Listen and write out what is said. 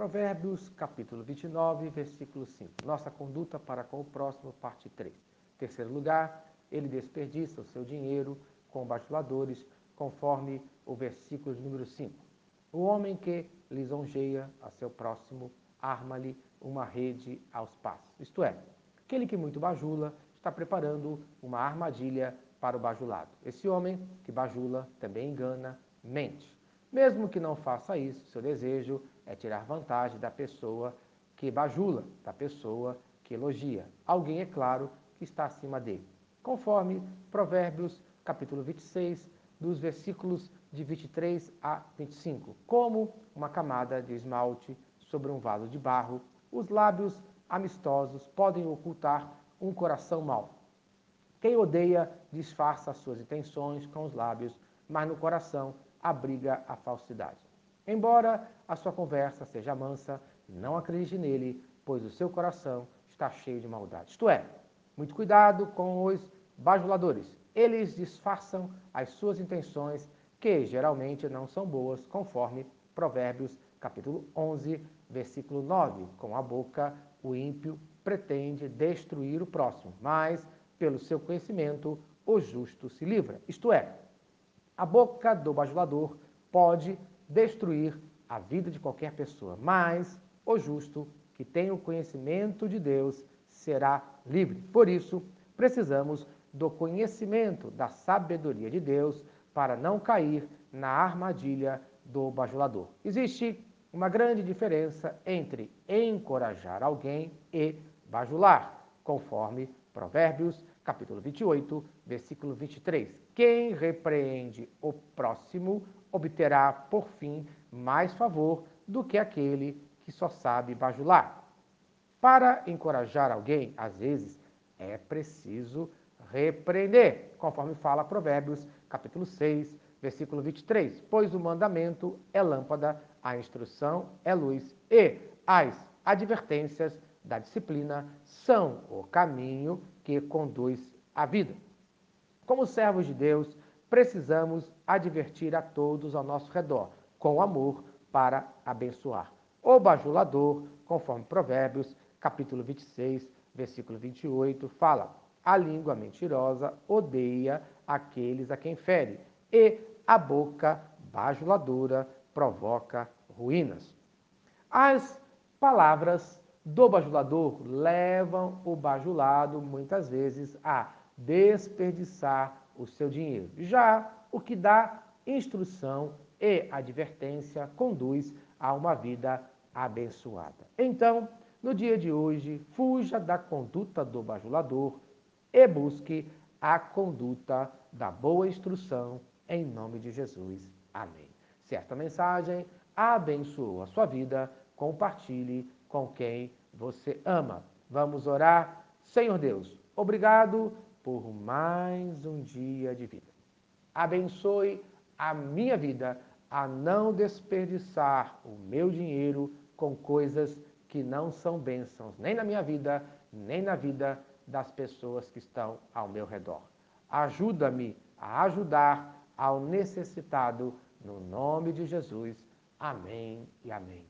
Provérbios, capítulo 29, versículo 5. Nossa conduta para com o próximo, parte 3. Terceiro lugar, ele desperdiça o seu dinheiro com bajuladores, conforme o versículo número 5. O homem que lisonjeia a seu próximo, arma-lhe uma rede aos passos. Isto é, aquele que muito bajula está preparando uma armadilha para o bajulado. Esse homem que bajula também engana, mente. Mesmo que não faça isso, seu desejo é tirar vantagem da pessoa que bajula, da pessoa que elogia. Alguém, é claro, que está acima dele. Conforme Provérbios, capítulo 26, dos versículos de 23 a 25. Como uma camada de esmalte sobre um vaso de barro, os lábios amistosos podem ocultar um coração mau. Quem odeia disfarça suas intenções com os lábios, mas no coração abriga a falsidade. Embora a sua conversa seja mansa, não acredite nele, pois o seu coração está cheio de maldade. Isto é, muito cuidado com os bajuladores. Eles disfarçam as suas intenções, que geralmente não são boas, conforme Provérbios capítulo 11, versículo 9. Com a boca, o ímpio pretende destruir o próximo, mas pelo seu conhecimento, o justo se livra. Isto é, a boca do bajulador pode destruir a vida de qualquer pessoa, mas o justo, que tem o conhecimento de Deus, será livre. Por isso, precisamos do conhecimento, da sabedoria de Deus, para não cair na armadilha do bajulador. Existe uma grande diferença entre encorajar alguém e bajular, conforme Provérbios capítulo 28, versículo 23. Quem repreende o próximo obterá, por fim, mais favor do que aquele que só sabe bajular. Para encorajar alguém, às vezes, é preciso repreender, conforme fala Provérbios, capítulo 6, versículo 23. Pois o mandamento é lâmpada, a instrução é luz, e as advertências da disciplina são o caminho que conduz à vida. Como servos de Deus, precisamos advertir a todos ao nosso redor, com amor, para abençoar. O bajulador, conforme Provérbios, capítulo 26, versículo 28, fala: A língua mentirosa odeia aqueles a quem fere, e a boca bajuladora provoca ruínas. As palavras do bajulador levam o bajulado, muitas vezes, a desperdiçar o seu dinheiro. Já o que dá instrução e advertência conduz a uma vida abençoada. Então, no dia de hoje, fuja da conduta do bajulador e busque a conduta da boa instrução, em nome de Jesus. Amém. Se esta mensagem abençoou a sua vida, compartilhe com quem você ama. Vamos orar. Senhor Deus, obrigado por mais um dia de vida. Abençoe a minha vida a não desperdiçar o meu dinheiro com coisas que não são bênçãos, nem na minha vida, nem na vida das pessoas que estão ao meu redor. Ajuda-me a ajudar ao necessitado, no nome de Jesus. Amém e amém.